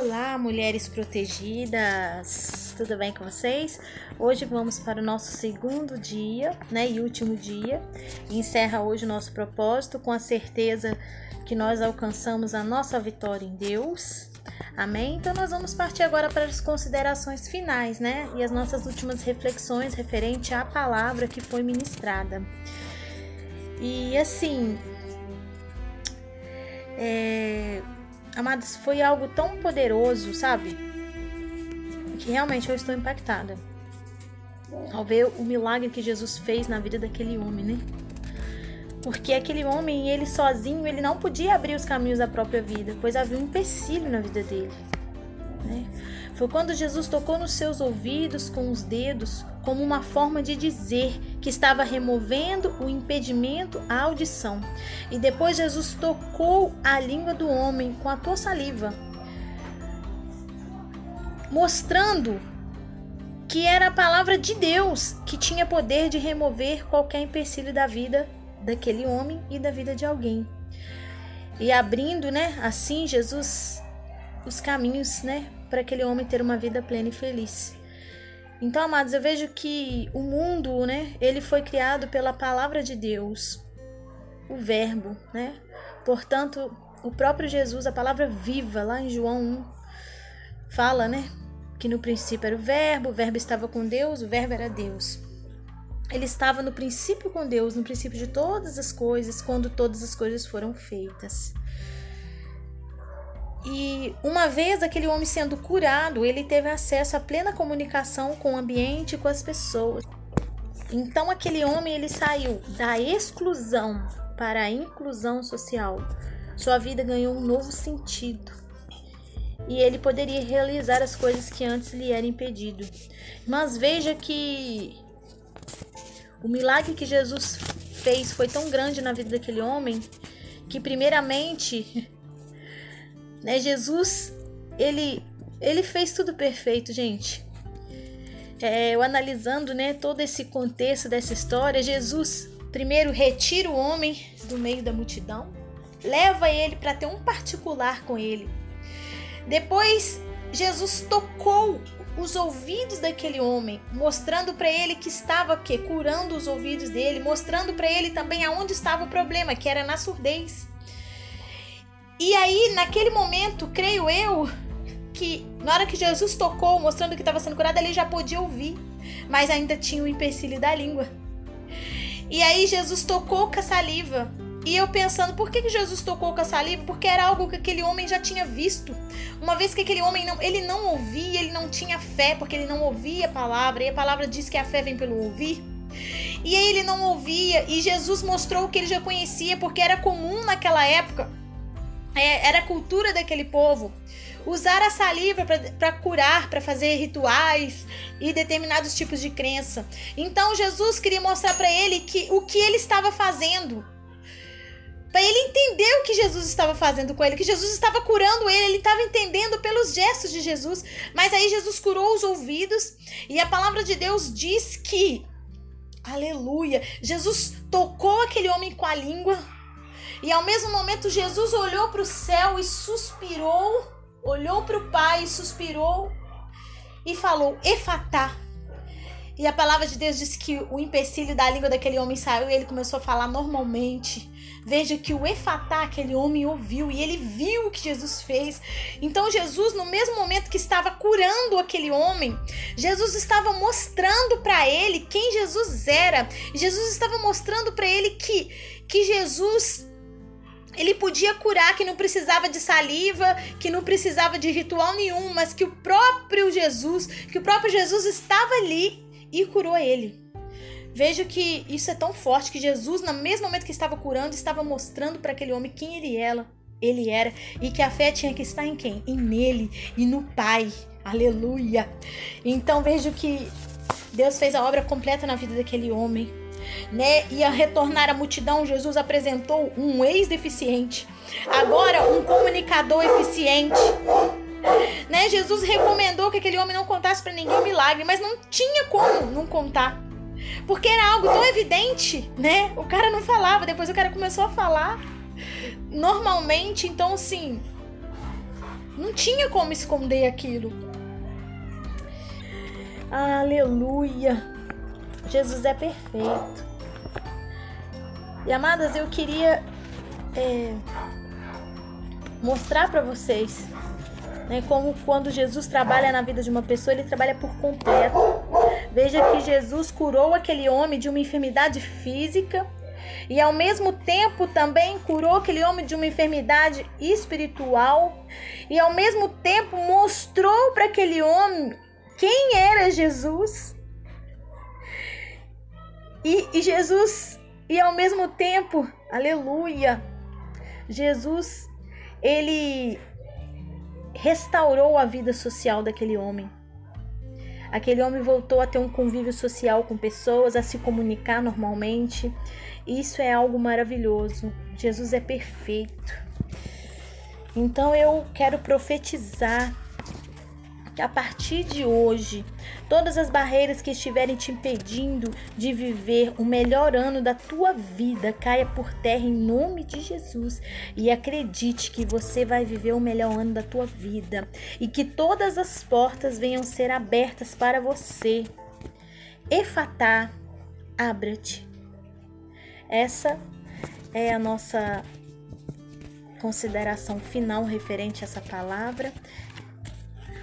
Olá, mulheres protegidas! Tudo bem com vocês? Hoje vamos para o nosso segundo dia, né, e último dia. Encerra hoje o nosso propósito com a certeza que nós alcançamos a nossa vitória em Deus. Amém? Então nós vamos partir agora para as considerações finais, né? E as nossas últimas reflexões referente à palavra que foi ministrada. E assim, é, Amados, foi algo tão poderoso, sabe? Que realmente eu estou impactada. Ao ver o milagre que Jesus fez na vida daquele homem, né? Porque aquele homem, ele sozinho, ele não podia abrir os caminhos da própria vida, pois havia um empecilho na vida dele. Né? Foi quando Jesus tocou nos seus ouvidos com os dedos, como uma forma de dizer que estava removendo o impedimento à audição. E depois Jesus tocou a língua do homem com a tua saliva, mostrando que era a palavra de Deus que tinha poder de remover qualquer empecilho da vida daquele homem e da vida de alguém. E abrindo, né, assim Jesus os caminhos, né, para aquele homem ter uma vida plena e feliz. Então, amados, eu vejo que o mundo, né, ele foi criado pela palavra de Deus, o verbo, né? Portanto, o próprio Jesus, a palavra viva, lá em João 1, fala, né, que no princípio era o verbo, o verbo estava com Deus, o verbo era Deus. Ele estava no princípio com Deus, no princípio de todas as coisas, quando todas as coisas foram feitas. E uma vez aquele homem sendo curado, ele teve acesso à plena comunicação com o ambiente e com as pessoas. Então aquele homem ele saiu da exclusão para a inclusão social. Sua vida ganhou um novo sentido. E ele poderia realizar as coisas que antes lhe era impedido. Mas veja que o milagre que Jesus fez foi tão grande na vida daquele homem que primeiramente né? Jesus, ele, ele fez tudo perfeito, gente. É, eu analisando né, todo esse contexto dessa história, Jesus primeiro retira o homem do meio da multidão, leva ele para ter um particular com ele. Depois, Jesus tocou os ouvidos daquele homem, mostrando para ele que estava que curando os ouvidos dele, mostrando para ele também aonde estava o problema, que era na surdez. E aí, naquele momento, creio eu, que na hora que Jesus tocou, mostrando que estava sendo curado, ele já podia ouvir, mas ainda tinha o empecilho da língua. E aí Jesus tocou com a saliva. E eu pensando, por que, que Jesus tocou com a saliva? Porque era algo que aquele homem já tinha visto. Uma vez que aquele homem não, ele não ouvia, ele não tinha fé, porque ele não ouvia a palavra. E a palavra diz que a fé vem pelo ouvir. E ele não ouvia, e Jesus mostrou que ele já conhecia, porque era comum naquela época é, era a cultura daquele povo. Usar a saliva para curar, para fazer rituais e determinados tipos de crença. Então Jesus queria mostrar para ele que o que ele estava fazendo. Para ele entender o que Jesus estava fazendo com ele, que Jesus estava curando ele, ele estava entendendo pelos gestos de Jesus. Mas aí Jesus curou os ouvidos e a palavra de Deus diz que, aleluia, Jesus tocou aquele homem com a língua e ao mesmo momento, Jesus olhou para o céu e suspirou, olhou para o Pai e suspirou e falou: Efatá. E a palavra de Deus diz que o empecilho da língua daquele homem saiu e ele começou a falar normalmente. Veja que o Efatá, aquele homem, ouviu e ele viu o que Jesus fez. Então, Jesus, no mesmo momento que estava curando aquele homem, Jesus estava mostrando para ele quem Jesus era. Jesus estava mostrando para ele que, que Jesus ele podia curar, que não precisava de saliva, que não precisava de ritual nenhum, mas que o próprio Jesus, que o próprio Jesus estava ali e curou ele. Veja que isso é tão forte que Jesus, no mesmo momento que estava curando, estava mostrando para aquele homem quem ele era, ele era e que a fé tinha que estar em quem? Em nele e no Pai. Aleluia. Então vejo que Deus fez a obra completa na vida daquele homem né, ia retornar à multidão, Jesus apresentou um ex-deficiente, agora um comunicador eficiente. Né, Jesus recomendou que aquele homem não contasse para ninguém o milagre, mas não tinha como não contar. Porque era algo tão evidente, né? O cara não falava, depois o cara começou a falar normalmente, então assim, Não tinha como esconder aquilo. Aleluia. Jesus é perfeito. E amadas, eu queria é, mostrar para vocês né, como quando Jesus trabalha na vida de uma pessoa, ele trabalha por completo. Veja que Jesus curou aquele homem de uma enfermidade física e ao mesmo tempo também curou aquele homem de uma enfermidade espiritual e ao mesmo tempo mostrou para aquele homem quem era Jesus. E, e Jesus, e ao mesmo tempo, aleluia, Jesus, ele restaurou a vida social daquele homem. Aquele homem voltou a ter um convívio social com pessoas, a se comunicar normalmente. Isso é algo maravilhoso. Jesus é perfeito. Então eu quero profetizar que a partir de hoje, todas as barreiras que estiverem te impedindo de viver o melhor ano da tua vida caia por terra em nome de Jesus e acredite que você vai viver o melhor ano da tua vida e que todas as portas venham ser abertas para você. Efatá, abra-te. Essa é a nossa consideração final referente a essa palavra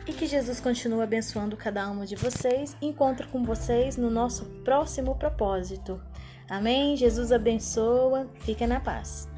e que Jesus continue abençoando cada uma de vocês. Encontro com vocês no nosso próximo propósito. Amém? Jesus abençoa. Fica na paz.